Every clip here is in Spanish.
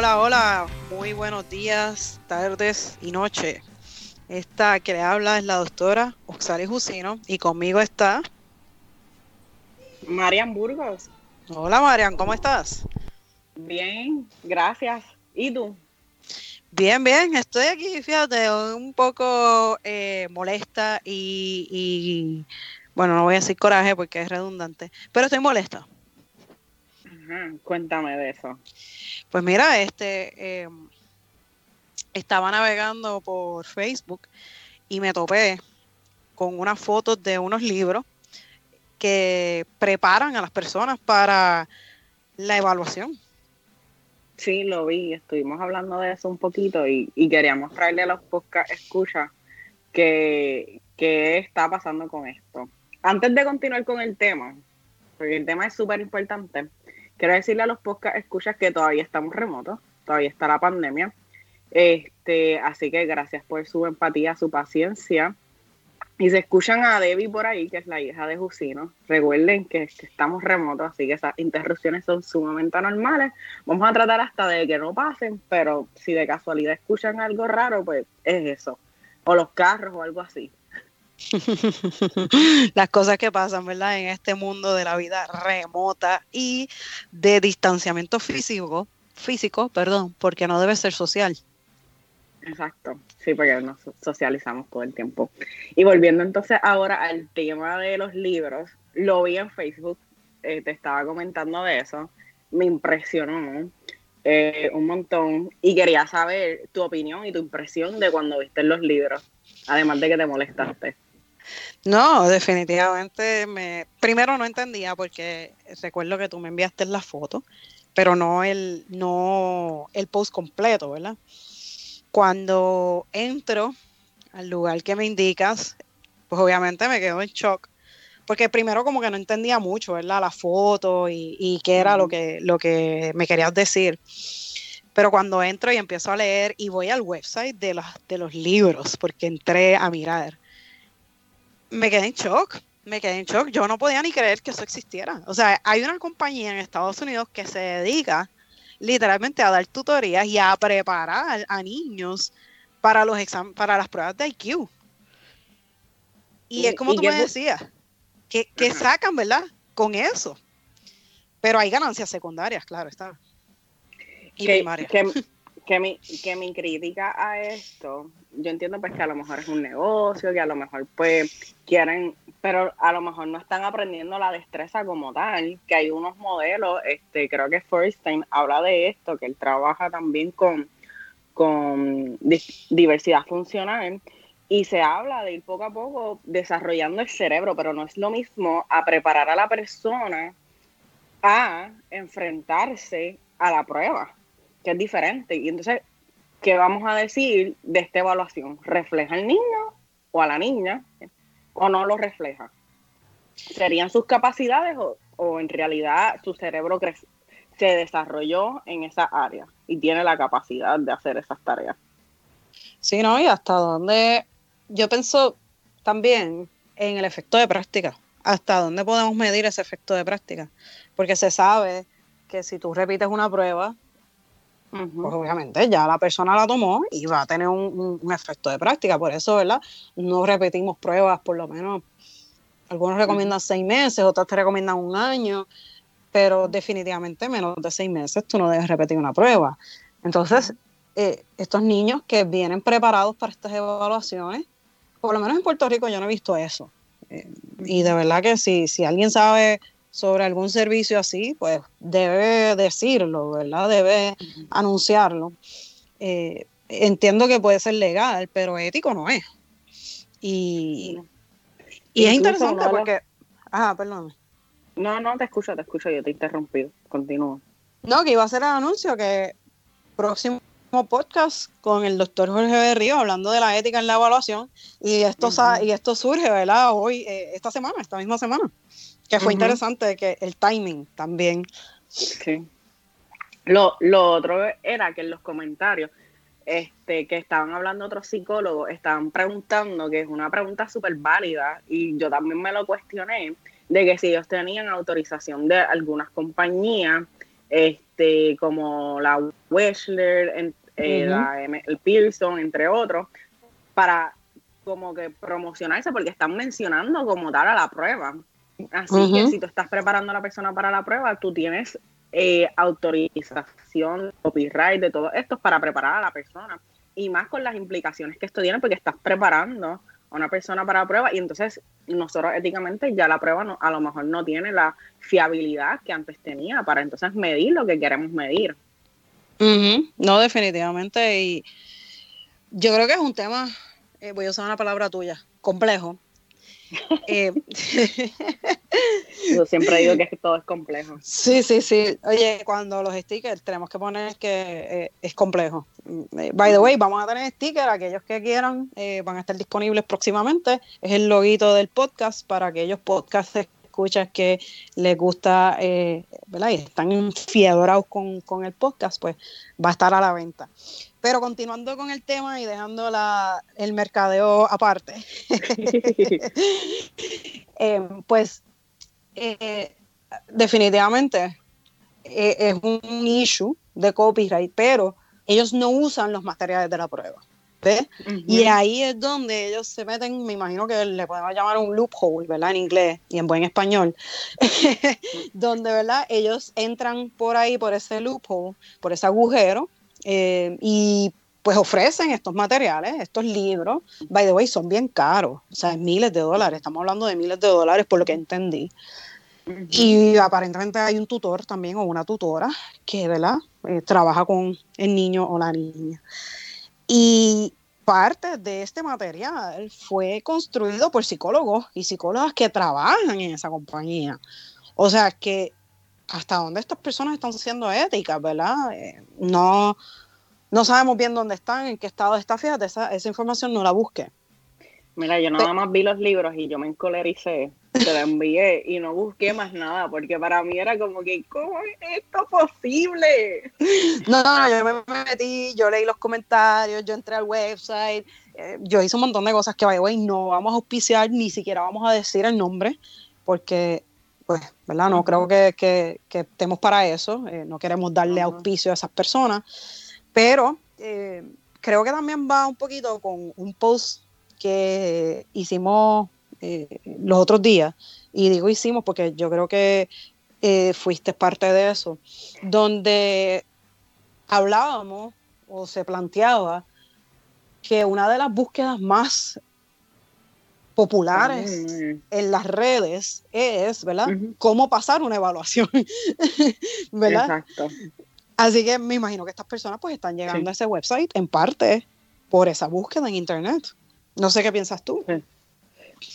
Hola, hola. Muy buenos días, tardes y noche. Esta que le habla es la doctora Oxali Jusino y conmigo está Marian Burgos. Hola Marian, ¿cómo estás? Bien, gracias. ¿Y tú? Bien, bien, estoy aquí, fíjate, un poco eh, molesta y, y, bueno, no voy a decir coraje porque es redundante, pero estoy molesta. Ajá, cuéntame de eso. Pues mira, este, eh, estaba navegando por Facebook y me topé con unas fotos de unos libros que preparan a las personas para la evaluación. Sí, lo vi, estuvimos hablando de eso un poquito y, y queríamos traerle a los podcast escuchas que, qué está pasando con esto. Antes de continuar con el tema, porque el tema es súper importante, quiero decirle a los podcast escuchas que todavía estamos remotos, todavía está la pandemia. Este, así que gracias por su empatía, su paciencia. Y se escuchan a Debbie por ahí, que es la hija de Jusino. Recuerden que, estamos remotos, así que esas interrupciones son sumamente normales. Vamos a tratar hasta de que no pasen, pero si de casualidad escuchan algo raro, pues es eso. O los carros o algo así. Las cosas que pasan, ¿verdad? En este mundo de la vida remota y de distanciamiento físico, físico, perdón, porque no debe ser social. Exacto, sí, porque nos socializamos todo el tiempo. Y volviendo entonces ahora al tema de los libros, lo vi en Facebook, eh, te estaba comentando de eso, me impresionó eh, un montón y quería saber tu opinión y tu impresión de cuando viste los libros, además de que te molestaste. No, definitivamente me primero no entendía porque recuerdo que tú me enviaste la foto, pero no el no el post completo, ¿verdad? Cuando entro al lugar que me indicas, pues obviamente me quedo en shock, porque primero como que no entendía mucho, ¿verdad? La foto y, y qué era lo que, lo que me querías decir. Pero cuando entro y empiezo a leer y voy al website de los, de los libros, porque entré a mirar, me quedé en shock, me quedé en shock. Yo no podía ni creer que eso existiera. O sea, hay una compañía en Estados Unidos que se dedica literalmente a dar tutorías y a preparar a niños para los exam para las pruebas de IQ. Y, y es como tú me decías, que, que sacan, ¿verdad? Con eso. Pero hay ganancias secundarias, claro, está. Y que, primarias. Que, que, mi, que mi crítica a esto, yo entiendo pues que a lo mejor es un negocio, que a lo mejor pues quieren, pero a lo mejor no están aprendiendo la destreza como tal, que hay unos modelos, este, creo que Forstein habla de esto, que él trabaja también con, con diversidad funcional y se habla de ir poco a poco desarrollando el cerebro, pero no es lo mismo a preparar a la persona a enfrentarse a la prueba, que es diferente. Y entonces, ¿qué vamos a decir de esta evaluación? ¿Refleja al niño o a la niña o no lo refleja? ¿Serían sus capacidades o, o en realidad su cerebro se desarrolló en esa área y tiene la capacidad de hacer esas tareas? Sí, ¿no? Y hasta dónde yo pienso también en el efecto de práctica. ¿Hasta dónde podemos medir ese efecto de práctica? Porque se sabe que si tú repites una prueba, uh -huh. pues obviamente ya la persona la tomó y va a tener un, un, un, efecto de práctica. Por eso, ¿verdad? No repetimos pruebas, por lo menos. Algunos recomiendan uh -huh. seis meses, otros te recomiendan un año, pero definitivamente menos de seis meses tú no debes repetir una prueba. Entonces, eh, estos niños que vienen preparados para estas evaluaciones, por lo menos en Puerto Rico yo no he visto eso. Eh, y de verdad que si, si alguien sabe sobre algún servicio así, pues debe decirlo, ¿verdad? Debe uh -huh. anunciarlo. Eh, entiendo que puede ser legal, pero ético no es. Y, y es interesante no porque... Ah, perdón. No, no, te escucho, te escucho, yo te he interrumpido. Continúa. No, que iba a hacer el anuncio que próximo podcast con el doctor Jorge Berrío hablando de la ética en la evaluación y esto, uh -huh. y esto surge, ¿verdad? Hoy, eh, esta semana, esta misma semana, que fue uh -huh. interesante que el timing también. Sí. Lo, lo otro era que en los comentarios este, que estaban hablando otros psicólogos, estaban preguntando, que es una pregunta súper válida, y yo también me lo cuestioné, de que si ellos tenían autorización de algunas compañías, este, como la Wechsler, eh, el Pearson, entre otros, para como que promocionarse porque están mencionando como tal a la prueba. Así que si tú estás preparando a la persona para la prueba, tú tienes eh, autorización, copyright de todo esto para preparar a la persona. Y más con las implicaciones que esto tiene porque estás preparando a una persona para la prueba y entonces nosotros éticamente ya la prueba no, a lo mejor no tiene la fiabilidad que antes tenía para entonces medir lo que queremos medir. No, definitivamente. Y yo creo que es un tema, eh, voy a usar una palabra tuya, complejo. Eh, yo siempre digo que todo es complejo. Sí, sí, sí. Oye, cuando los stickers tenemos que poner que eh, es complejo. By the way, vamos a tener stickers, aquellos que quieran van a estar disponibles próximamente. Es el loguito del podcast para aquellos podcasts escuchas que les gusta, eh, ¿verdad? Y están enfiedorados con, con, el podcast, pues va a estar a la venta. Pero continuando con el tema y dejando la, el mercadeo aparte, eh, pues eh, definitivamente es un issue de copyright, pero ellos no usan los materiales de la prueba. Y ahí es donde ellos se meten, me imagino que le podemos llamar un loophole, ¿verdad? En inglés y en buen español, donde, ¿verdad? Ellos entran por ahí, por ese loophole, por ese agujero, eh, y pues ofrecen estos materiales, estos libros, by the way, son bien caros, o sea, miles de dólares, estamos hablando de miles de dólares por lo que entendí. Y aparentemente hay un tutor también o una tutora que, ¿verdad? Eh, trabaja con el niño o la niña. Y parte de este material fue construido por psicólogos y psicólogas que trabajan en esa compañía. O sea que hasta dónde estas personas están siendo éticas, ¿verdad? Eh, no, no sabemos bien dónde están, en qué estado está. Fíjate, esa, esa información no la busqué. Mira, yo nada más vi los libros y yo me encolericé, te la envié y no busqué más nada, porque para mí era como que, ¿cómo es esto posible? No, no, yo me metí, yo leí los comentarios, yo entré al website, eh, yo hice un montón de cosas que, by the no vamos a auspiciar, ni siquiera vamos a decir el nombre, porque, pues, ¿verdad? No creo que, que, estemos para eso, eh, no queremos darle auspicio a esas personas, pero eh, creo que también va un poquito con un post que hicimos eh, los otros días, y digo hicimos porque yo creo que fuiste parte de eso, donde hablábamos o se planteaba que una de las búsquedas más populares en las redes es, ¿verdad? Cómo pasar una evaluación, ¿verdad? Exacto. Así que me imagino que estas personas pues están llegando a ese website en parte por esa búsqueda en internet. No sé qué piensas tú.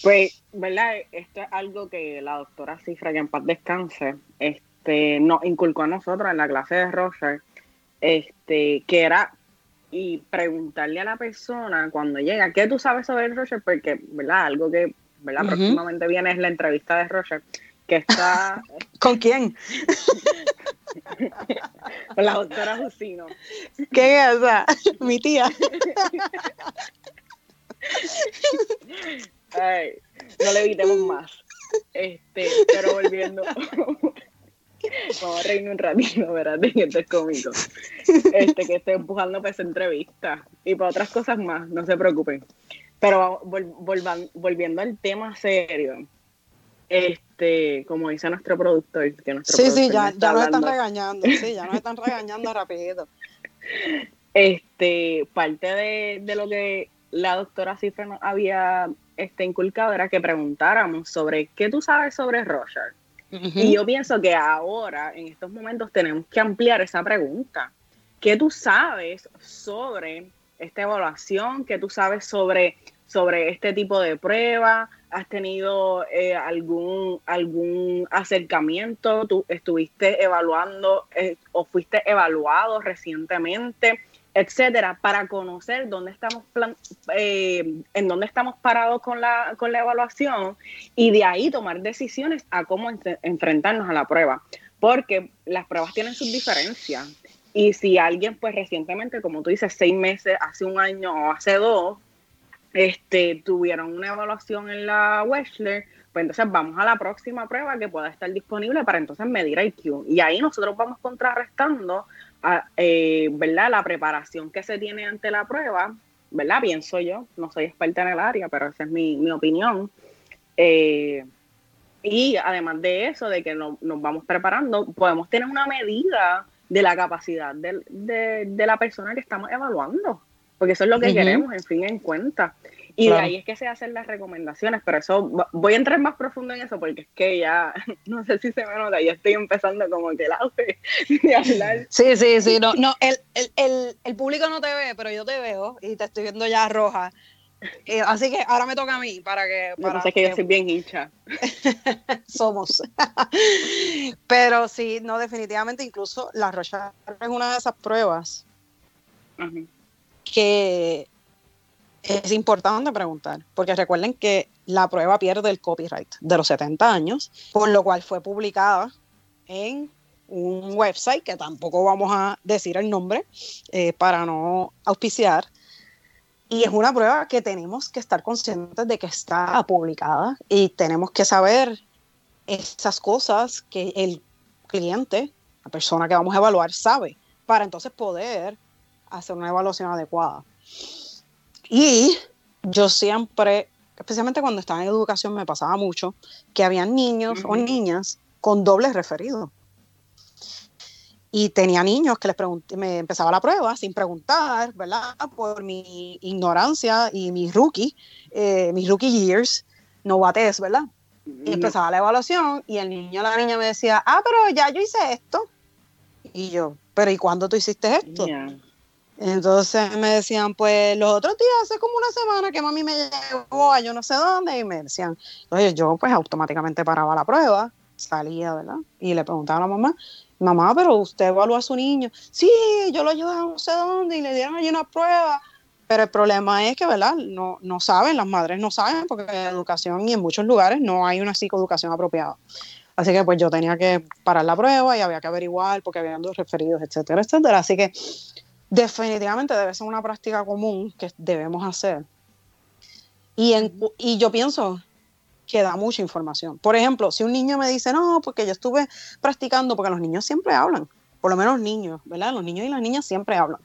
Pues, ¿verdad? Esto es algo que la doctora Cifra, que en paz descanse, este, nos inculcó a nosotros en la clase de Roger, este, que era y preguntarle a la persona cuando llega, ¿qué tú sabes sobre Roger? Porque, ¿verdad? Algo que, ¿verdad? Próximamente viene es la entrevista de Roger, que está... ¿Con quién? Con la doctora Jusino. ¿Qué es esa? Mi tía. Ay, no le evitemos más. Este, pero volviendo. Vamos a reírnos un ratito, ¿verdad? Esto es cómico. Este, que estoy empujando para esa entrevista. Y para otras cosas más, no se preocupen. Pero volviendo al tema serio. Este, como dice nuestro productor, que nuestro Sí, sí, ya, ya nos están regañando, sí, ya nos están regañando rápido. Este, parte de, de lo que la doctora Cifra nos había este, inculcado era que preguntáramos sobre qué tú sabes sobre Roger. Y yo pienso que ahora, en estos momentos, tenemos que ampliar esa pregunta. ¿Qué tú sabes sobre esta evaluación? ¿Qué tú sabes sobre, sobre este tipo de prueba? ¿Has tenido eh, algún, algún acercamiento? ¿Tú estuviste evaluando eh, o fuiste evaluado recientemente? Etcétera, para conocer dónde estamos eh, en dónde estamos parados con la, con la evaluación y de ahí tomar decisiones a cómo enfrentarnos a la prueba. Porque las pruebas tienen sus diferencias. Y si alguien, pues recientemente, como tú dices, seis meses, hace un año o hace dos, este, tuvieron una evaluación en la Wechsler, pues entonces vamos a la próxima prueba que pueda estar disponible para entonces medir IQ. Y ahí nosotros vamos contrarrestando, a, eh, ¿verdad? La preparación que se tiene ante la prueba, ¿verdad? Pienso yo, no soy experta en el área, pero esa es mi, mi opinión. Eh, y además de eso, de que nos vamos preparando, podemos tener una medida de la capacidad de, de, la persona que estamos evaluando, porque eso es lo que queremos, en fin, en cuenta. Y de ahí es que se hacen las recomendaciones, pero eso voy a entrar más profundo en eso porque es que ya, no sé si se me nota, ya estoy empezando como que la de hablar. Sí, sí, sí, no, no, el, el, el, el, público no te ve, pero yo te veo y te estoy viendo ya roja. Eh, así que ahora me toca a mí para que. Para que, yo soy bien hincha. Somos. Pero sí, no, definitivamente, incluso la Rocha es una de esas pruebas que es importante preguntar, porque recuerden que la prueba pierde el copyright de los 70 años, por lo cual fue publicada en un website que tampoco vamos a decir el nombre eh, para no auspiciar, y es una prueba que tenemos que estar conscientes de que está publicada y tenemos que saber esas cosas que el cliente, la persona que vamos a evaluar, sabe para entonces poder hacer una evaluación adecuada. Y yo siempre, especialmente cuando estaba en educación, me pasaba mucho que había niños o niñas con dobles referidos y tenía niños que les pregunté, me empezaba la prueba sin preguntar, ¿verdad? Por mi ignorancia y mi rookie, eh, mis rookie years, novatez, ¿verdad? Y empezaba la evaluación y el niño o la niña me decía, ah, pero ya yo hice esto. Y yo, pero ¿y cuándo tú hiciste esto? Entonces me decían, pues los otros días, hace como una semana que mami me llevó a yo no sé dónde y me decían, entonces yo pues automáticamente paraba la prueba, salía, ¿verdad? Y le preguntaba a la mamá, mamá, pero usted evaluó a su niño. Sí, yo lo ayudé a no sé dónde y le dieron allí una prueba. Pero el problema es que, ¿verdad? No, no saben, las madres no saben, porque en educación y en muchos lugares no hay una psicoeducación apropiada. Así que pues yo tenía que parar la prueba y había que averiguar porque habían dos referidos, etcétera, etcétera. Así que definitivamente debe ser una práctica común que debemos hacer. Y, en, y yo pienso que da mucha información. Por ejemplo, si un niño me dice, no, porque yo estuve practicando, porque los niños siempre hablan, por lo menos niños, ¿verdad? Los niños y las niñas siempre hablan.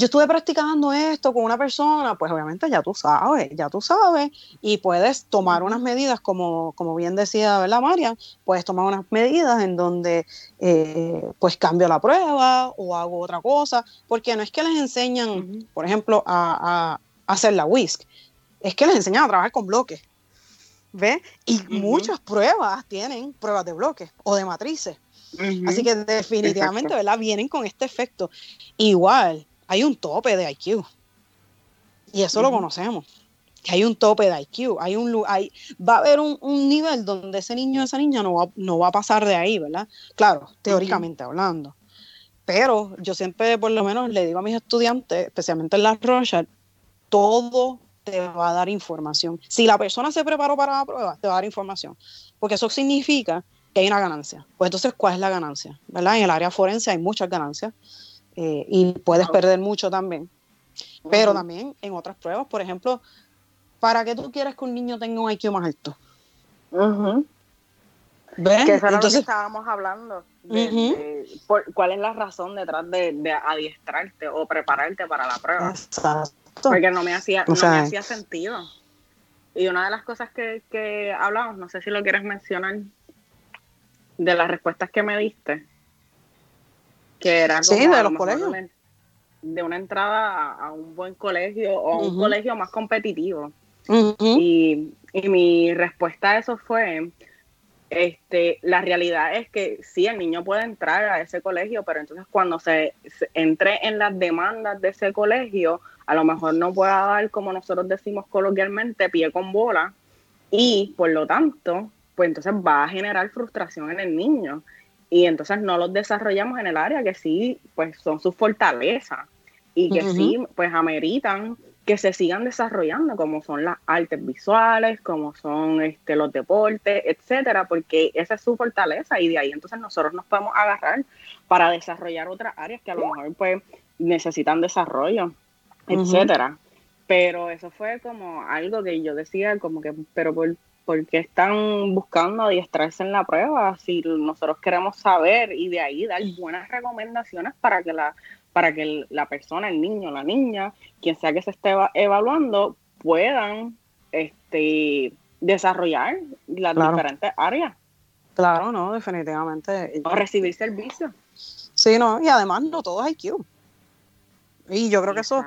Yo estuve practicando esto con una persona, pues obviamente ya tú sabes, ya tú sabes, y puedes tomar unas medidas, como, como bien decía, ¿verdad, María? Puedes tomar unas medidas en donde, eh, pues cambio la prueba o hago otra cosa, porque no es que les enseñan, por ejemplo, a, a hacer la whisk, es que les enseñan a trabajar con bloques ¿Ve? Y muchas pruebas tienen pruebas de bloques o de matrices. Así que definitivamente, ¿verdad? Vienen con este efecto. Igual, hay un tope de IQ. Y eso lo conocemos. Que hay un tope de IQ. Hay un, hay, va a haber un, nivel donde ese niño o esa niña no va, no va a pasar de ahí, ¿verdad? Claro, teóricamente hablando. Pero yo siempre, por lo menos, le digo a mis estudiantes, especialmente en las Rochard, todo te va a dar información. Si la persona se preparó para la prueba, te va a dar información, porque eso significa que hay una ganancia. Pues entonces, ¿cuál es la ganancia? ¿Verdad? En el área forense hay muchas ganancias eh, y puedes perder mucho también. Pero también en otras pruebas, por ejemplo, ¿para qué tú quieres que un niño tenga un IQ más alto? ¿Ves? Que eso es lo que estábamos hablando. ¿Cuál es la razón detrás de, de, adiestrarte o prepararte para la prueba? Exacto. Porque no me hacía, no me hacía sentido. Y una de las cosas que, que hablamos, no sé si lo quieres mencionar, de las respuestas que me diste, que era como de los colegios. De una entrada a, un buen colegio o a un colegio más competitivo. y, y mi respuesta a eso fue, este, la realidad es que sí, el niño puede entrar a ese colegio, pero entonces cuando se, entre en las demandas de ese colegio, a lo mejor no pueda dar, como nosotros decimos coloquialmente, pie con bola, y por lo tanto, pues entonces va a generar frustración en el niño. Y entonces no los desarrollamos en el área que sí, pues son sus fortalezas y que sí, pues ameritan que se sigan desarrollando, como son las artes visuales, como son este, los deportes, etcétera, porque esa es su fortaleza y de ahí entonces nosotros nos podemos agarrar para desarrollar otras áreas que a lo mejor pues necesitan desarrollo, etcétera. pero eso fue como algo que yo decía, como que, pero por, qué están buscando adiestrarse en la prueba? Si nosotros queremos saber y de ahí dar buenas recomendaciones para que la, para que la persona, el niño, la niña, quien sea que se esté evaluando, puedan este, desarrollar las diferentes áreas. Claro, no, definitivamente. O recibir servicios. Sí, no, y además no todo es IQ. Y yo creo que eso,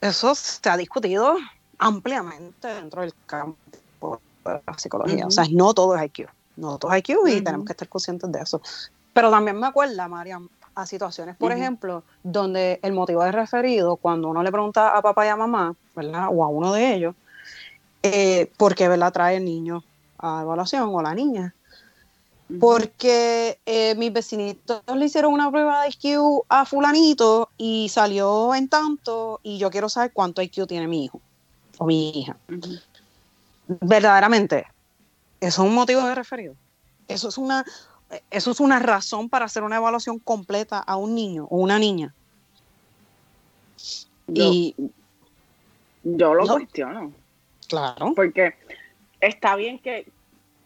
eso se ha discutido ampliamente dentro del campo de la psicología. O sea, no todo es IQ. No todo es IQ y tenemos que estar conscientes de eso. Pero también me acuerda, Mariam, a situaciones, por ejemplo, donde el motivo de referido, cuando uno le pregunta a papá y a mamá, ¿verdad? O a uno de ellos, eh, ¿por qué, ¿verdad? Trae el niño a evaluación o la niña? Porque eh, mis vecinitos le hicieron una prueba de IQ a fulanito y salió en tanto y yo quiero saber cuánto IQ tiene mi hijo o mi hija. Verdaderamente, eso es un motivo de referido. Eso es una, eso es una razón para hacer una evaluación completa a un niño o una niña. Yo, y yo lo cuestiono. Claro. Porque está bien que,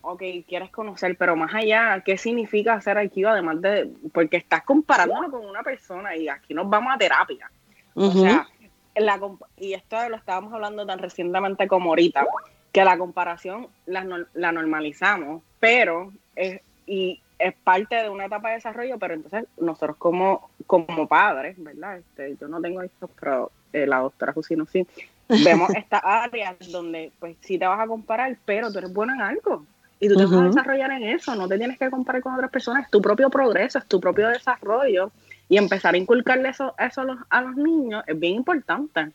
ok, quieres conocer, pero más allá, ¿qué significa hacer IQ además de, porque estás comparándolo con una persona y aquí nos vamos a terapia. O sea, la, y esto lo estábamos hablando tan recientemente como ahorita, que la comparación la, la normalizamos, pero es, y es parte de una etapa de desarrollo, pero entonces nosotros como, como padres, ¿verdad? Este, yo no tengo hijos, pero eh, la doctora Jusino sí, vemos estas áreas donde pues sí te vas a comparar, pero tú eres bueno en algo. Y tú te vas a desarrollar en eso, no te tienes que comparar con otras personas, es tu propio progreso, es tu propio desarrollo. Y empezar a inculcarle eso, eso a, los, a los niños es bien importante.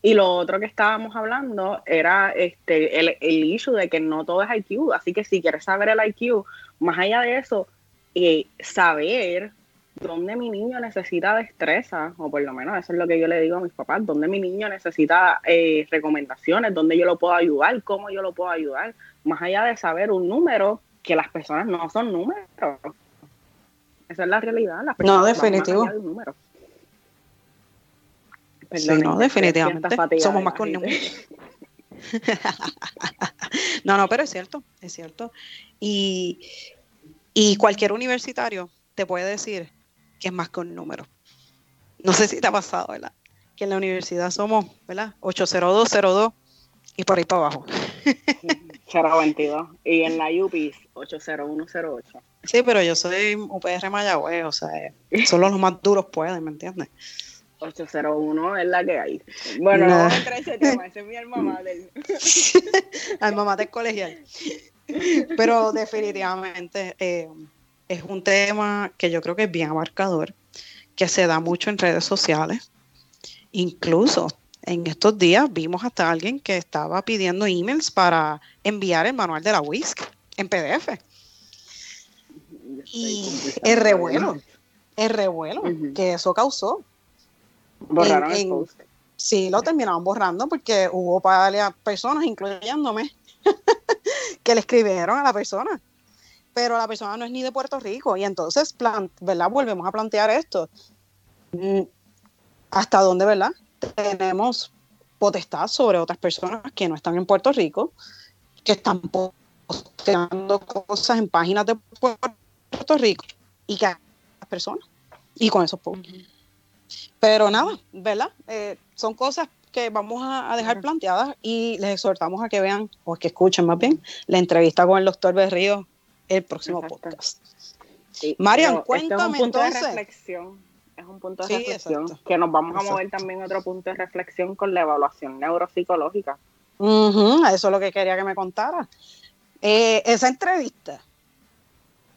Y lo otro que estábamos hablando era este el, el issue de que no todo es IQ. Así que si quieres saber el IQ, más allá de eso, eh, saber dónde mi niño necesita destreza, o por lo menos eso es lo que yo le digo a mis papás, dónde mi niño necesita eh, recomendaciones, dónde yo lo puedo ayudar, cómo yo lo puedo ayudar, más allá de saber un número, que las personas no son números. Esa es la realidad. Las no, definitivo. No, definitivamente. Somos más con no, no, pero es cierto, es cierto. Y, y cualquier universitario te puede decir que es más que un número. No sé si te ha pasado, ¿verdad? Que en la universidad somos, ¿verdad? 80202 y por ahí para abajo. 022. Y en la UPIS, 80108. Sí, pero yo soy UPR Mayagüez, o sea, solo los más duros pueden, ¿me entiendes? 801 es la que hay. Bueno, no, vamos a entrar ese tema, ese es mi alma madre. alma mater colegial. Pero definitivamente eh, es un tema que yo creo que es bien abarcador, que se da mucho en redes sociales. Incluso en estos días vimos hasta alguien que estaba pidiendo emails para enviar el manual de la WISC en PDF. Y el revuelo, el revuelo que eso causó. Borraron el post. Sí, lo terminaron borrando porque hubo varias personas, incluyéndome, que le escribieron a la persona. Pero la persona no es ni de Puerto Rico. Y entonces, ¿verdad? Volvemos a plantear esto. Mm, ¿Hasta dónde, verdad? Tenemos potestad sobre otras personas que no están en Puerto Rico, que están posteando cosas en páginas de Puerto Rico y que las personas y con esos posts. Pero nada, ¿verdad? Eh, son cosas que vamos a, dejar planteadas y les exhortamos a que vean, o que escuchen más bien, la entrevista con el doctor Berrío el próximo podcast. Marian, cuéntame es un punto entonces. De reflexión, es un punto de reflexión que nos vamos a mover también otro punto de reflexión con la evaluación neuropsicológica. eso es lo que quería que me contara. Eh, esa entrevista,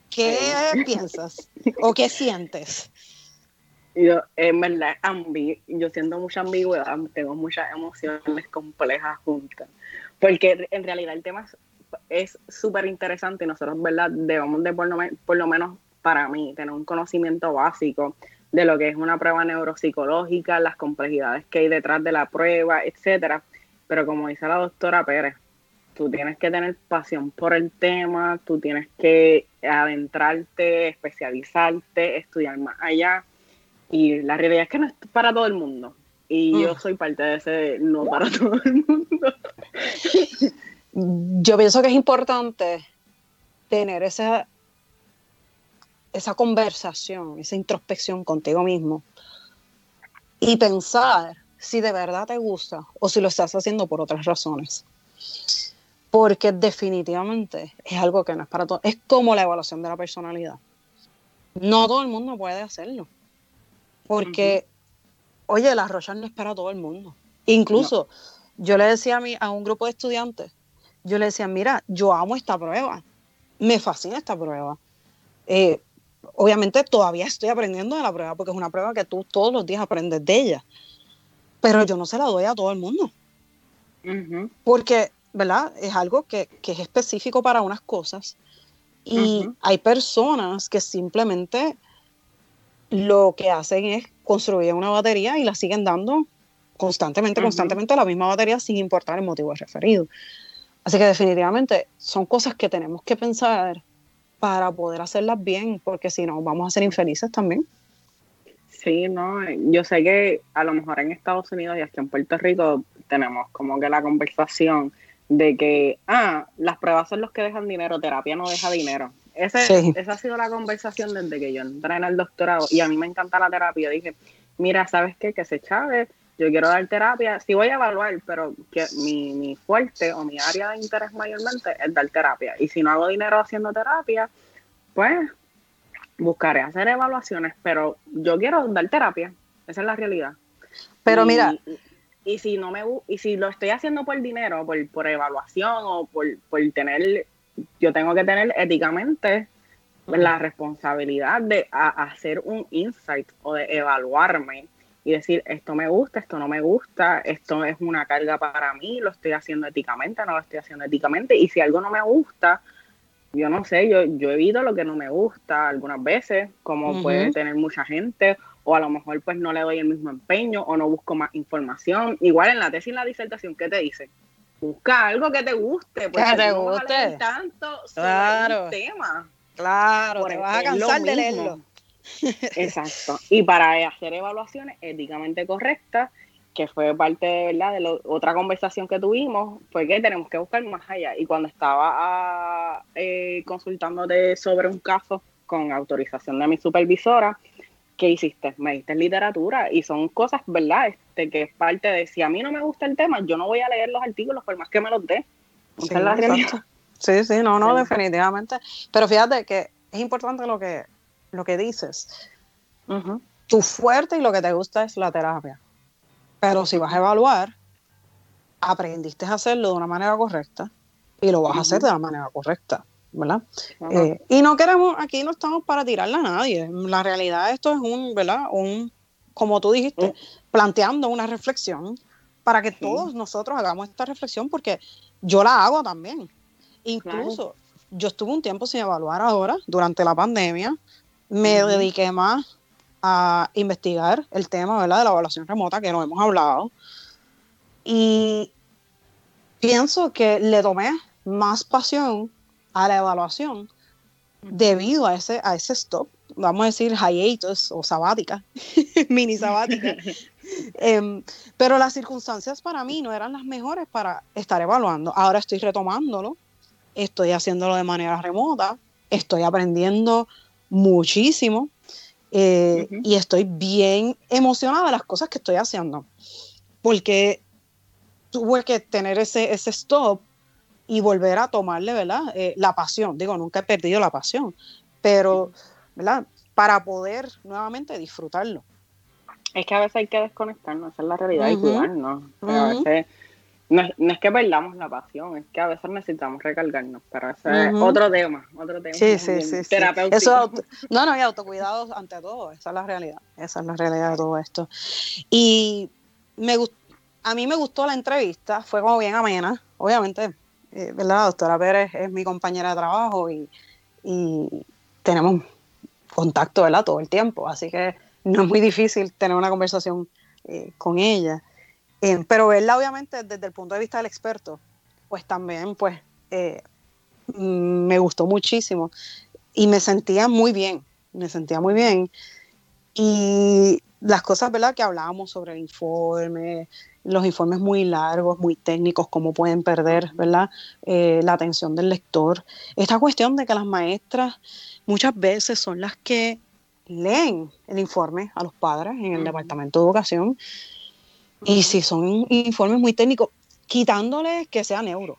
¿qué piensas o qué sientes? Yo, en verdad, yo siento mucha ambigüedad, tengo muchas emociones complejas juntas, porque en realidad el tema es súper interesante y nosotros, ¿verdad? Debemos de, por lo, por lo menos para mí, tener un conocimiento básico de lo que es una prueba neuropsicológica, las complejidades que hay detrás de la prueba, etcétera. Pero como dice la doctora Pérez, tú tienes que tener pasión por el tema, tú tienes que adentrarte, especializarte, estudiar más allá y la realidad es que no es para todo el mundo. Y yo mm. soy parte de ese no para todo el mundo. Yo pienso que es importante tener esa, esa conversación, esa introspección contigo mismo y pensar si de verdad te gusta o si lo estás haciendo por otras razones. Porque definitivamente es algo que no es para todos. Es como la evaluación de la personalidad. No todo el mundo puede hacerlo. Porque, oye, la rocha no es para todo el mundo. Incluso yo le decía a, mí, a un grupo de estudiantes, yo le decía, mira, yo amo esta prueba, me fascina esta prueba. Eh, obviamente todavía estoy aprendiendo de la prueba porque es una prueba que tú todos los días aprendes de ella, pero yo no se la doy a todo el mundo. Porque, ¿verdad? Es algo que, es específico para unas cosas y hay personas que simplemente lo que hacen es construir una batería y la siguen dando constantemente, constantemente la misma batería sin importar el motivo referido. Así que definitivamente son cosas que tenemos que pensar para poder hacerlas bien, porque si no, vamos a ser infelices también. Sí, no, yo sé que a lo mejor en Estados Unidos y aquí en Puerto Rico tenemos como que la conversación de que, ah, las pruebas son los que dejan dinero, terapia no deja dinero. Ese, Esa ha sido la conversación desde que yo entré en el doctorado y a mí me encanta la terapia. Dije, mira, ¿sabes qué? Que se chave, yo quiero dar terapia, sí voy a evaluar, pero que mi, mi fuerte o mi área de interés mayormente es dar terapia. Y si no hago dinero haciendo terapia, pues buscaré hacer evaluaciones, pero yo quiero dar terapia, esa es la realidad. Pero mira, y si no me y si lo estoy haciendo por dinero, por, por evaluación o por, por tener, yo tengo que tener éticamente la responsabilidad de hacer un insight o de evaluarme y decir esto me gusta, esto no me gusta, esto es una carga para mí, lo estoy haciendo éticamente, no lo estoy haciendo éticamente y si algo no me gusta, yo no sé, yo, yo evito lo que no me gusta algunas veces, como puede tener mucha gente, o a lo mejor pues no le doy el mismo empeño o no busco más información. Igual en la tesis y en la disertación, ¿qué te dice? Busca algo que te guste, porque que te guste. tanto claro. tema. Claro, te vas a cansar de leerlo. Exacto. Y para hacer evaluaciones éticamente correctas, que fue parte de verdad de otra conversación que tuvimos, fue que tenemos que buscar más allá. Y cuando estaba ah, eh, consultándote sobre un caso con autorización de mi supervisora, ¿qué hiciste? Me diste literatura y son cosas, ¿verdad? Este, que es parte de, si a mí no me gusta el tema, yo no voy a leer los artículos por más que me los dé. Sí, sí, no, no, definitivamente. Pero fíjate que es importante lo que, lo que dices. Tu fuerte y lo que te gusta es la terapia. Pero si vas a evaluar, aprendiste a hacerlo de una manera correcta y lo vas a hacer de la manera correcta, ¿verdad? Eh, y no queremos, aquí no estamos para tirarle a nadie. La realidad esto es un, ¿verdad? Un, como tú dijiste, planteando una reflexión para que todos nosotros hagamos esta reflexión porque yo la hago también. Incluso yo estuve un tiempo sin evaluar ahora, durante la pandemia, me dediqué más a investigar el tema ¿verdad? de la evaluación remota que no hemos hablado. Y pienso que le tomé más pasión a la evaluación debido a ese, a ese stop, vamos a decir hiatus o sabática, mini sabática. Em, pero las circunstancias para mí no eran las mejores para estar evaluando. Ahora estoy retomándolo, estoy haciéndolo de manera remota, estoy aprendiendo muchísimo eh, y estoy bien emocionada de las cosas que estoy haciendo. Porque tuve que tener ese, ese stop y volver a tomarle, ¿verdad? Eh, la pasión. Digo, nunca he perdido la pasión, pero, ¿verdad? Para poder nuevamente disfrutarlo. Es que a veces hay que desconectarnos, esa es la realidad, y cuidarnos. A veces no es, que perdamos la pasión, es que a veces necesitamos recargarnos, pero ese es otro tema, otro tema. Sí, sí, sí, Eso, no, no, y autocuidado ante todo, esa es la realidad, esa es la realidad de todo esto. Y me a mí me gustó la entrevista, fue como bien amena, obviamente, eh, ¿verdad? La doctora Pérez es mi compañera de trabajo y, tenemos contacto, ¿verdad? Todo el tiempo, así que no es muy difícil tener una conversación eh, con ella. Eh, pero verla obviamente desde el punto de vista del experto, pues también pues me gustó muchísimo y me sentía muy bien, me sentía muy bien. Y las cosas, ¿verdad? Que hablábamos sobre el informe, los informes muy largos, muy técnicos, cómo pueden perder, ¿verdad? Eh, la atención del lector. Esta cuestión de que las maestras muchas veces son las que leen el informe a los padres en el Departamento de Educación. Y si son informes muy técnicos, quitándoles que sea neuro.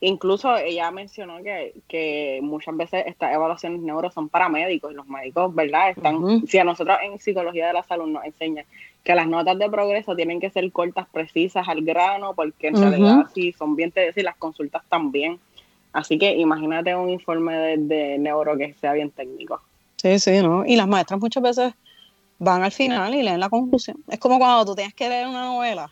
incluso ella mencionó que, muchas veces estas evaluaciones neuro son para médicos y los médicos, ¿verdad? Están, si a nosotros en psicología de la salud nos enseñan que las notas de progreso tienen que ser cortas, precisas, al grano, porque en realidad si son bien te decir las consultas también. Así que imagínate un informe de, de neuro que sea bien técnico. Sí, sí, ¿no? Y las maestras muchas veces van al final y leen la conclusión. Es como cuando tú tienes que leer una novela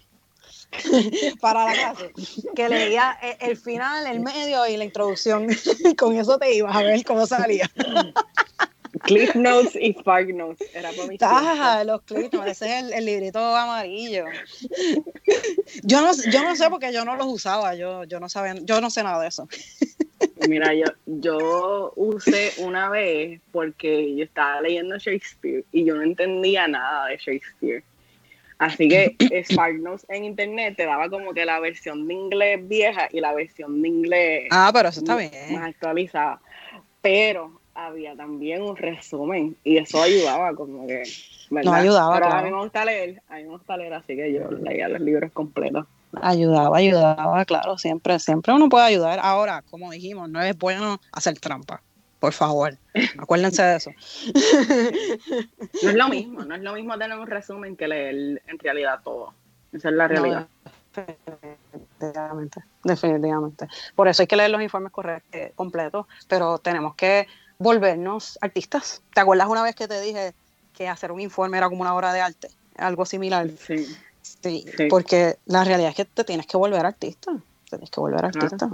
para la clase, que leía el final, el medio y la introducción. Con eso te ibas a ver cómo salía. Cliff Notes y Spark Notes. Era por mi ah, los Cliff Notes, ese es el, librito amarillo. Yo no, yo no sé porque yo no los usaba, yo, yo no sabía, yo no sé nada de eso. Mira, yo, yo usé una vez porque yo estaba leyendo Shakespeare y yo no entendía nada de Shakespeare. Así que Spark Notes en internet te daba como que la versión de inglés vieja y la versión de inglés ah, pero eso está bien. más actualizada. Pero había también un resumen y eso ayudaba como que... No ayudaba, Pero a mí me gusta leer, a mí me gusta leer, así que yo leía los libros completos. Ayudaba, ayudaba, claro, siempre, siempre uno puede ayudar. Ahora, como dijimos, no es bueno hacer trampa. Por favor, acuérdense de eso. No es lo mismo, no es lo mismo tener un resumen que leer en realidad todo. Esa es la realidad. definitivamente, definitivamente. Por eso hay que leer los informes correctos, completos, pero tenemos que volvernos artistas. ¿Te acuerdas una vez que te dije que hacer un informe era como una obra de arte? Algo similar. Sí. Sí, porque la realidad es que te tienes que volver artista, tienes que volver artista.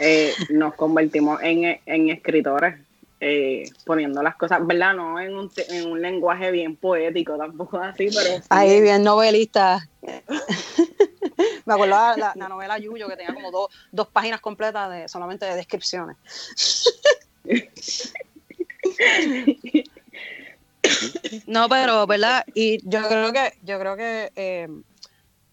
Eh, nos convertimos en, escritores, eh, poniendo las cosas, ¿verdad? No en un, en un lenguaje bien poético, tampoco así, pero... Ahí bien novelista. Me acuerdo la, la, novela Yuyo que tenía como dos páginas completas de solamente de descripciones. No, pero, ¿verdad? Y yo creo que, yo creo que eh,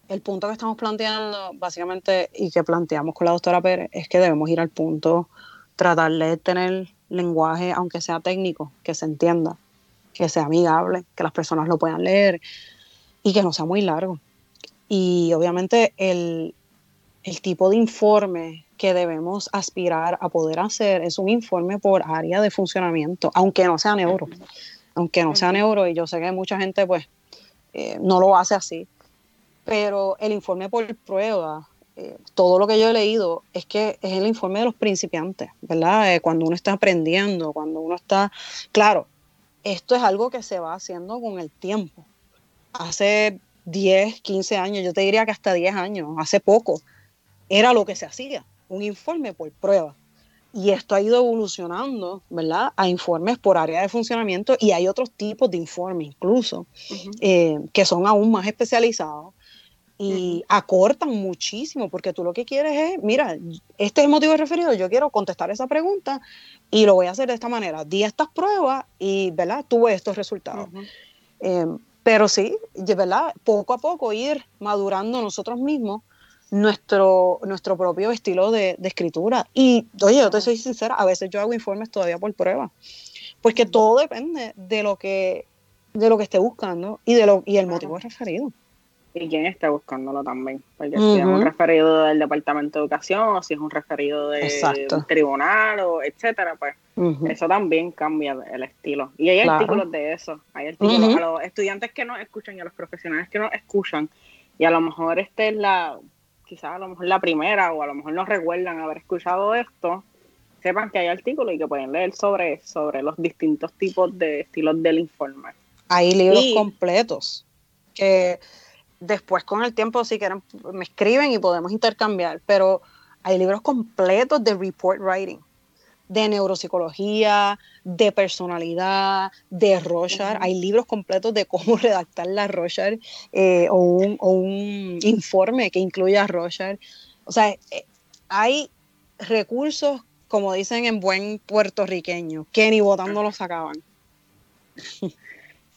el punto que estamos planteando, básicamente, y que planteamos con la doctora Pérez, es que debemos ir al punto, tratar de tener lenguaje, aunque sea técnico, que se entienda, que sea amigable, que las personas lo puedan leer y que no sea muy largo. Y obviamente el, el tipo de informe que debemos aspirar a poder hacer es un informe por área de funcionamiento, aunque no sea neuro aunque no sea neuro, y yo sé que mucha gente pues eh, no lo hace así, pero el informe por prueba, eh, todo lo que yo he leído es que es el informe de los principiantes, ¿verdad? Eh, cuando uno está aprendiendo, cuando uno está, claro, esto es algo que se va haciendo con el tiempo. Hace 10, 15 años, yo te diría que hasta 10 años, hace poco, era lo que se hacía, un informe por prueba. Y esto ha ido evolucionando, ¿verdad? A informes por área de funcionamiento y hay otros tipos de informes incluso eh, que son aún más especializados y acortan muchísimo porque tú lo que quieres es, mira, este es el motivo de referido, yo quiero contestar esa pregunta y lo voy a hacer de esta manera. Di estas pruebas y, ¿verdad? Tuve estos resultados. Eh, pero sí, ¿verdad? Poco a poco ir madurando nosotros mismos nuestro, nuestro propio estilo de, escritura. Y, oye, yo te soy sincera, a veces yo hago informes todavía por prueba, porque todo depende de lo que, de lo que esté buscando y, de lo, y el motivo referido. Y quién está buscándolo también, porque si es un referido del Departamento de Educación o si es un referido del tribunal o etcétera, pues eso también cambia el estilo. Y hay artículos de eso, hay artículos a los estudiantes que nos escuchan y a los profesionales que nos escuchan y a lo mejor esta es la quizás a lo mejor la primera o a lo mejor no recuerdan haber escuchado esto, sepan que hay artículos y que pueden leer sobre, sobre los distintos tipos de estilos del informe. Hay libros completos que después con el tiempo si quieren me escriben y podemos intercambiar, pero hay libros completos de report writing de neuropsicología, de personalidad, de Rorschach. Hay libros completos de cómo redactar la Rorschach eh, o, un, informe que incluya a Rorschach. O sea, eh, hay recursos, como dicen en buen puertorriqueño, que ni votando los sacaban.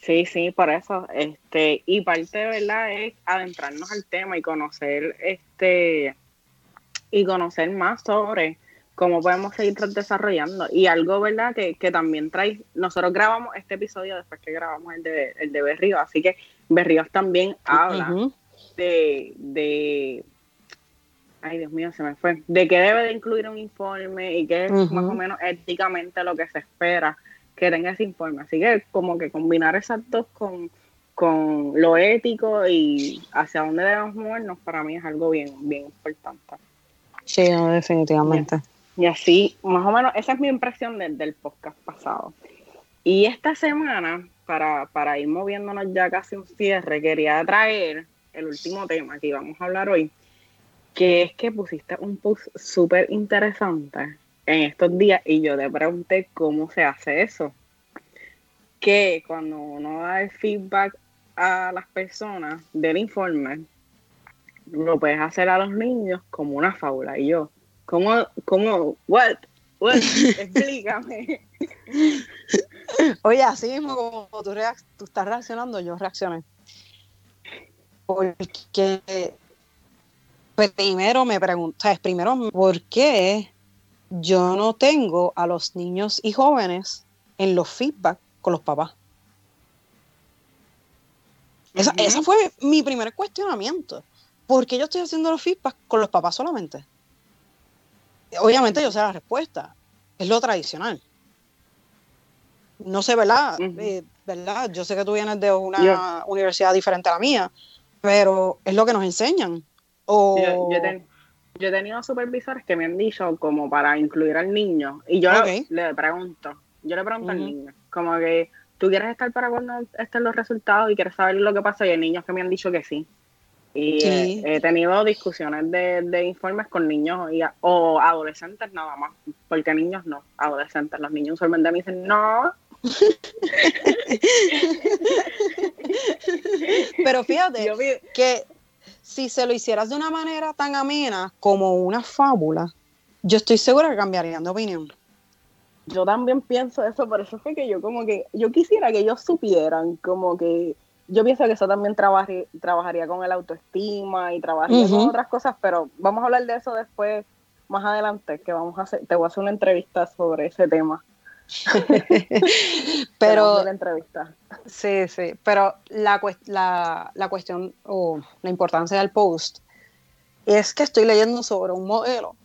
Sí, sí, por eso. Este, y parte de verdad es adentrarnos al tema y conocer este y conocer más sobre cómo podemos seguir desarrollando. Y algo, ¿verdad? Que, que también trae, nosotros grabamos este episodio después que grabamos el de, el de Berrío, así que Berríos también habla de, de, ay Dios mío, se me fue, de qué debe de incluir un informe y qué es más o menos éticamente lo que se espera que tenga ese informe. Así que como que combinar esas dos con, con lo ético y hacia dónde debemos movernos, para mí es algo bien, bien importante. Sí, definitivamente. Y así, más o menos, esa es mi impresión del podcast pasado. Y esta semana, para, para ir moviéndonos ya casi un cierre, quería traer el último tema que íbamos a hablar hoy, que es que pusiste un post súper interesante en estos días y yo te pregunté cómo se hace eso. Que cuando uno da el feedback a las personas del informe, lo puedes hacer a los niños como una fábula. Y yo, ¿cómo, cómo, what, what, explícame? Oye, así mismo como tú, tú estás reaccionando, yo reaccioné. Porque primero me preguntas, primero, ¿por qué yo no tengo a los niños y jóvenes en los feedback con los papás? Esa, fue mi primer cuestionamiento. ¿Por qué yo estoy haciendo los feedback con los papás solamente? Obviamente yo sé la respuesta. Es lo tradicional. No sé, ¿verdad? Eh, ¿verdad? Yo sé que tú vienes de una universidad diferente a la mía, pero es lo que nos enseñan. Yo, he tenido supervisores que me han dicho como para incluir al niño y yo le, pregunto, yo le pregunto al niño, como que tú quieres estar para cuando estén los resultados y quieres saber lo que pasa y hay niños que me han dicho que sí. Y he, tenido discusiones de, informes con niños y, o adolescentes nada más, porque niños no, adolescentes. Los niños usualmente me dicen no. Pero fíjate que si se lo hicieras de una manera tan amena como una fábula, yo estoy segura que cambiarían de opinión. Yo también pienso eso, por eso fue que yo como que, yo quisiera que ellos supieran, como que, yo pienso que eso también trabajaría con el autoestima y trabajaría con otras cosas, pero vamos a hablar de eso después, más adelante, que vamos a hacer, te voy a hacer una entrevista sobre ese tema. pero la entrevista. Sí, sí, pero la, la, la cuestión o la importancia del post es que estoy leyendo sobre un modelo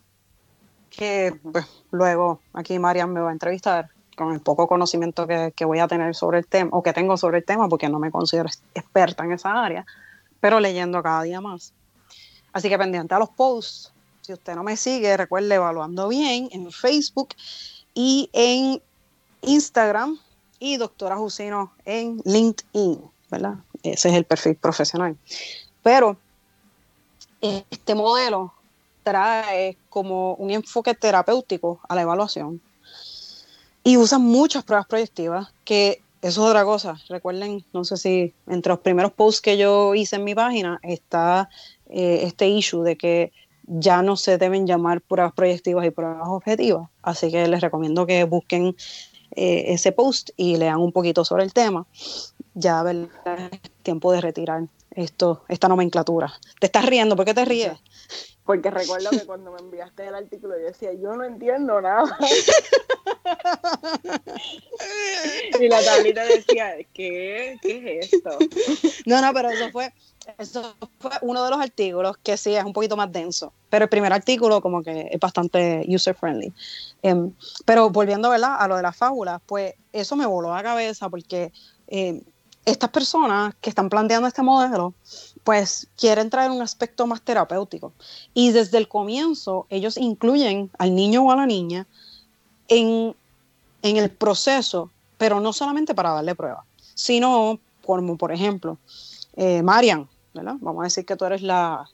que pues, luego aquí Marian me va a entrevistar con el poco conocimiento que, que, voy a tener sobre el tema o que tengo sobre el tema porque no me considero experta en esa área, pero leyendo cada día más. Así que pendiente a los posts. Si usted no me sigue, recuerde evaluando bien en Facebook y en Instagram y doctora Jusino en LinkedIn, ¿verdad? Ese es el perfil profesional. Pero este modelo trae como un enfoque terapéutico a la evaluación y usa muchas pruebas proyectivas que eso es otra cosa. Recuerden, no sé si entre los primeros posts que yo hice en mi página está eh, este issue de que ya no se deben llamar pruebas proyectivas y pruebas objetivas. Así que les recomiendo que busquen eh, ese post y lean un poquito sobre el tema, ya ver tiempo de retirar esto, esta nomenclatura. ¿Te estás riendo? ¿Por qué te ríes? Porque recuerdo que cuando me enviaste el artículo yo decía, yo no entiendo nada. y la tablita decía, ¿qué? ¿Qué es esto? No, no, pero eso fue, eso fue uno de los artículos que sí es un poquito más denso, pero el primer artículo como que es bastante user friendly. Em, pero volviendo ¿verdad? a lo de las fábulas, pues eso me voló la cabeza porque em, estas personas que están planteando este modelo, pues quieren traer un aspecto más terapéutico. Y desde el comienzo ellos incluyen al niño o a la niña en, en el proceso, pero no solamente para darle pruebas, sino como por ejemplo, eh, Marian, Vamos a decir que tú eres la,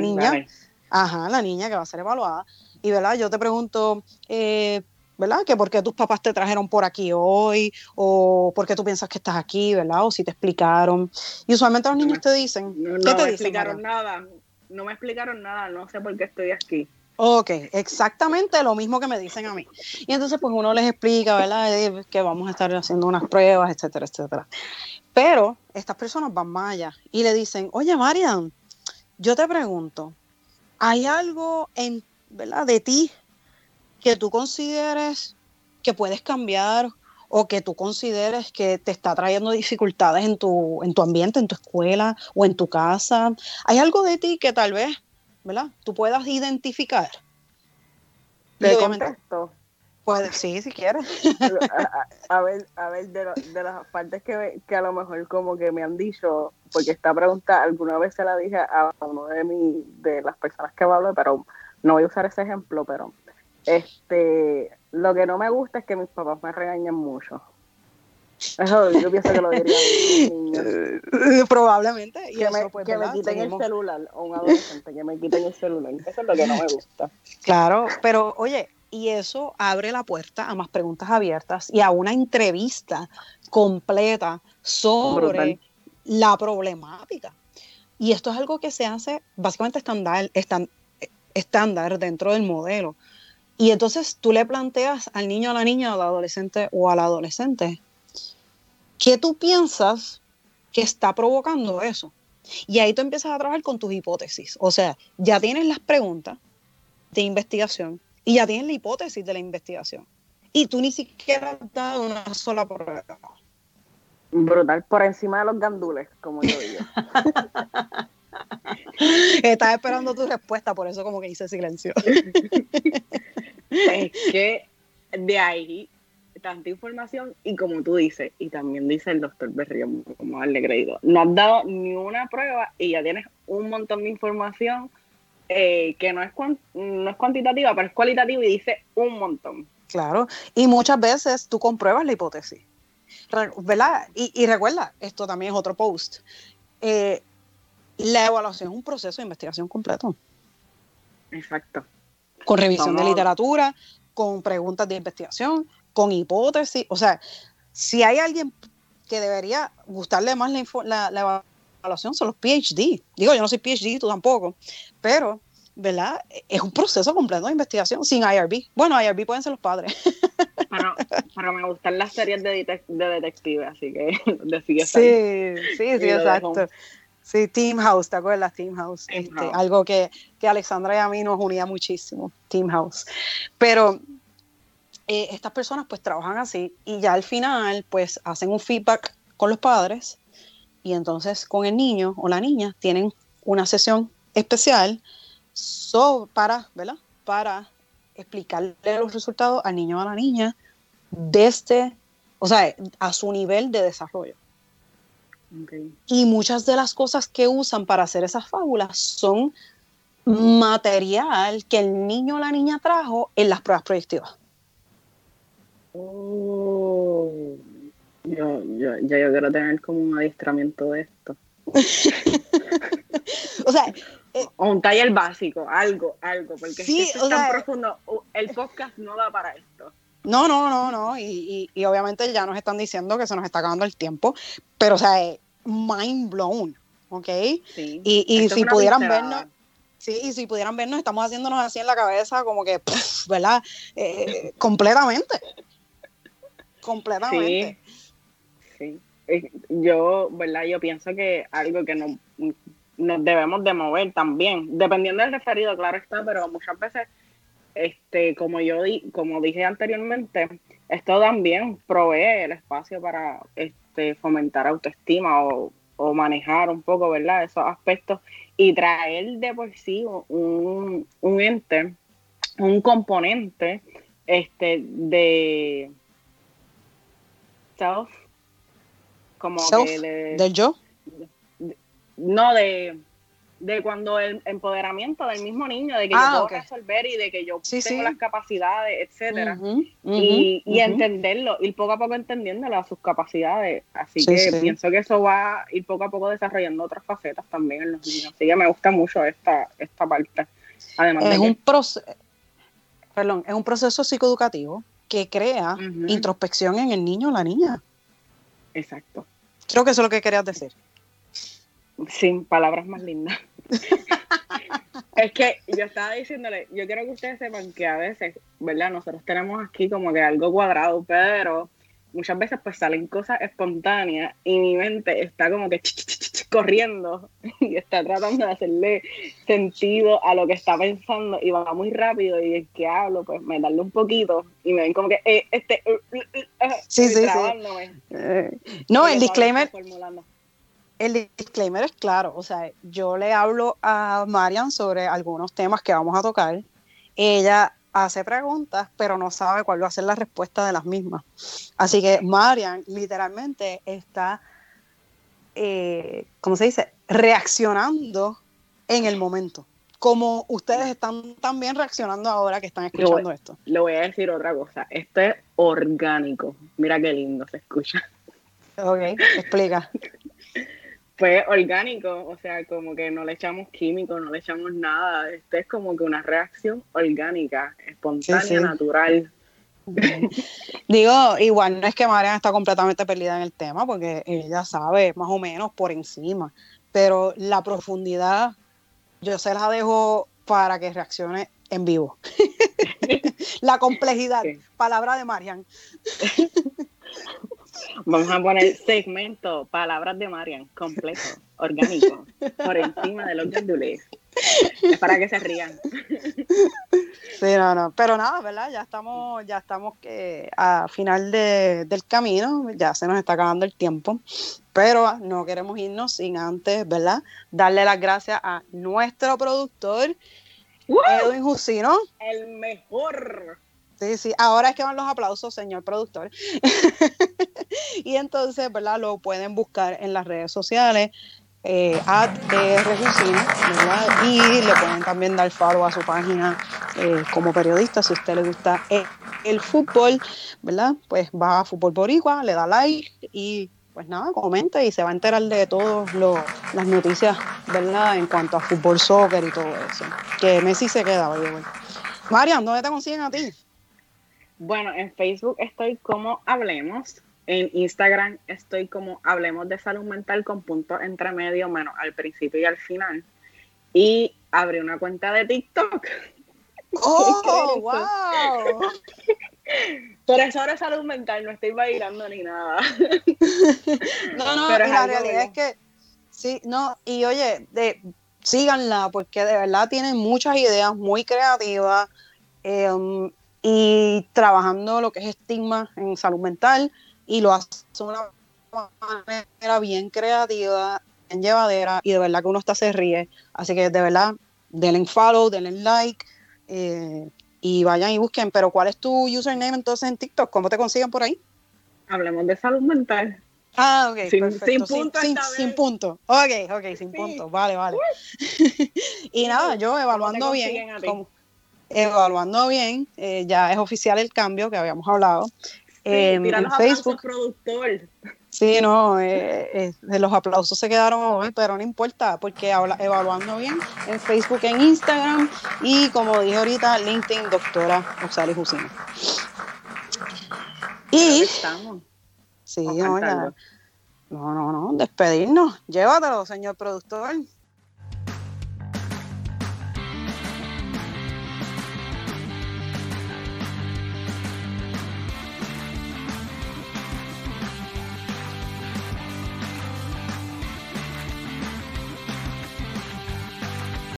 niña, ajá, la niña que va a ser evaluada. Y, ¿verdad? Yo te pregunto, eh, ¿verdad? Que por qué tus papás te trajeron por aquí hoy, o por qué tú piensas que estás aquí, ¿verdad? O si te explicaron. Y usualmente los niños te dicen, no, ¿qué te me explicaron nada, no me explicaron nada, no sé por qué estoy aquí. Ok, exactamente lo mismo que me dicen a mí. Y entonces pues uno les explica, ¿verdad? Que vamos a estar haciendo unas pruebas, etcétera, etcétera. Pero estas personas van más allá y le dicen, oye Marian, yo te pregunto, ¿hay algo en, ¿verdad? de ti que tú consideres que puedes cambiar o que tú consideres que te está trayendo dificultades en tu, en tu ambiente, en tu escuela o en tu casa? ¿Hay algo de ti que tal vez ¿verdad? Tú puedas identificar. ¿De contexto? Puedes, sí, si quieres. A, ver, a ver, de, de las partes que, que, a lo mejor como que me han dicho, porque esta pregunta alguna vez se la dije a uno de mi, de las personas que hablo, pero no voy a usar ese ejemplo, pero este lo que no me gusta es que mis papás me regañen mucho. Eso yo pienso que lo diría Probablemente. Y que, me, pues, que me, quiten el celular, o un adolescente, que me quiten el celular. Eso es lo que no me gusta. Claro, pero oye, y eso abre la puerta a más preguntas abiertas y a una entrevista completa sobre la problemática. Y esto es algo que se hace básicamente estándar, estándar dentro del modelo. Y entonces tú le planteas al niño, a la niña, al adolescente o al adolescente, ¿qué tú piensas que está provocando eso? Y ahí tú empiezas a trabajar con tus hipótesis. O sea, ya tienes las preguntas de investigación y ya tienes la hipótesis de la investigación. Y tú ni siquiera has dado una sola prueba. Brutal, por encima de los gandules, como yo digo. Estás esperando tu respuesta, por eso como que hice silencio. es que de ahí tanta información y como tú dices, y también dice el doctor Berrío, como darle crédito, no has dado ni una prueba y ya tienes un montón de información eh, que no es, no es cuantitativa, pero es cualitativa y dice un montón. Claro, y muchas veces tú compruebas la hipótesis, ¿verdad? Y, recuerda, esto también es otro post. Eh, la evaluación es un proceso de investigación completo. Exacto. Con revisión de literatura, con preguntas de investigación, con hipótesis. O sea, si hay alguien que debería gustarle más la, la, evaluación, son los PhD. Digo, yo no soy PhD, tú tampoco, pero, ¿verdad? Es un proceso completo de investigación sin IRB. Bueno, IRB pueden ser los padres. Pero, me gustan las series de, de detective, así que Sí, sí, sí, exacto. Sí, Team House, ¿te acuerdas? Team House. este, Algo que, que Alexandra y a mí nos unía muchísimo, Team House. Pero eh, estas personas pues trabajan así y ya al final pues hacen un feedback con los padres y entonces con el niño o la niña tienen una sesión especial para, ¿verdad? Para explicarle los resultados al niño o a la niña desde, o sea, a su nivel de desarrollo. Y muchas de las cosas que usan para hacer esas fábulas son material que el niño o la niña trajo en las pruebas proyectivas. Oh, yo, yo, quiero tener como un adiestramiento de esto. o sea, eh, o un taller básico, algo, algo, porque sí, es, tan profundo. El podcast no da para esto. No, no, no, no. Y, y, obviamente ya nos están diciendo que se nos está acabando el tiempo, pero o sea, mind blown, ¿ok? Sí, y, y si pudieran vernos, sí, y si pudieran vernos, estamos haciéndonos así en la cabeza, como que, ¿verdad? Eh, completamente completamente. Sí, Yo, ¿verdad? Yo pienso que algo que nos, nos debemos de mover también, dependiendo del referido, claro está, pero muchas veces, este, como yo di, como dije anteriormente, esto también provee el espacio para este, fomentar autoestima o, o manejar un poco, ¿verdad? Esos aspectos y traer de por sí un, un ente, un componente este, de, self, como del yo. no, de, de cuando el empoderamiento del mismo niño, de que yo ah, puedo resolver y de que yo tengo las capacidades, etcétera, y, entenderlo, ir poco a poco entendiéndolo a sus capacidades. Así que pienso que eso va a ir poco a poco desarrollando otras facetas también en los niños. Así que me gusta mucho esta, esta parte. Además es un proceso, perdón, es un proceso psicoeducativo que crea introspección en el niño o la niña. Exacto. Creo que eso es lo que querías decir. Sin palabras más lindas. Es que yo estaba diciéndole, yo quiero que ustedes sepan que a veces, ¿verdad? Nosotros tenemos aquí como que algo cuadrado, pero muchas veces pues salen cosas espontáneas y mi mente está como que corriendo y está tratando de hacerle sentido a lo que está pensando y va muy rápido y el que hablo pues me darle un poquito y me ven como que eh, este uh, uh, uh, sí, sí, eh, no el disclaimer el disclaimer es claro, o sea, yo le hablo a Marian sobre algunos temas que vamos a tocar. Ella hace preguntas, pero no sabe cuál va a ser la respuesta de las mismas. Así que Marian literalmente está, eh, ¿cómo se dice? Reaccionando en el momento. Como ustedes están también reaccionando ahora que están escuchando esto. Le voy a decir otra cosa. Esto es orgánico. Mira qué lindo se escucha. Ok, explica. Fue orgánico, o sea, como que no le echamos químico, no le echamos nada. Esto es como que una reacción orgánica, espontánea, natural. Digo, igual no es que Marian está completamente perdida en el tema, porque ella sabe más o menos por encima, pero la profundidad yo se la dejo para que reaccione en vivo. la complejidad, palabra de Marian. Vamos a poner segmento, palabras de Marian, completo, orgánico, por encima de los gandules. Es para que se rían. Sí, no, no. Pero nada, ¿verdad? Ya estamos, ya estamos que a final del camino, ya se nos está acabando el tiempo. Pero no queremos irnos sin antes, ¿verdad? Darle las gracias a nuestro productor, Edwin Jusino. El mejor. Sí, sí, ahora es que van los aplausos, señor productor. y entonces, ¿verdad? Lo pueden buscar en las redes sociales, eh, ¿verdad? Y le pueden también dar follow a su página eh, como periodista, si a usted le gusta el, fútbol, ¿verdad? Pues va a Fútbol Boricua, le da like y pues nada, comenta y se va a enterar de todas las noticias, ¿verdad? En cuanto a fútbol, soccer y todo eso. Que Messi se queda, bueno. Marian, ¿dónde te consiguen a ti? Bueno, en Facebook estoy como Hablemos. En Instagram estoy como Hablemos de Salud Mental con puntos entre medio, menos al principio y al final. Y abrí una cuenta de TikTok. ¡Oh, wow! Por eso ahora salud mental, no estoy bailando ni nada. no, no, y la realidad es que, sí, no, y oye, de, síganla, porque de verdad tienen muchas ideas muy creativas. Eh, y trabajando lo que es estigma en salud mental y lo hace de una manera bien creativa, bien llevadera y de verdad que uno está se ríe. Así que de verdad, denle follow, denle like eh, y vayan y busquen. Pero ¿cuál es tu username entonces en TikTok? ¿Cómo te consiguen por ahí? Hablemos de salud mental. Ah, ok. Sin, punto. Sin, punto. Ok, ok, sin punto. Vale, vale. y nada, yo evaluando bien evaluando bien, eh, ya es oficial el cambio que habíamos hablado. en Facebook. Productor. Sí, no, eh, eh, los aplausos se quedaron hoy, pero no importa, porque evaluando bien en Facebook, en Instagram y como dije ahorita, LinkedIn, doctora Oxali Jusina. Y. Estamos. Sí, no, no, no, no, despedirnos. Llévatelo, señor productor.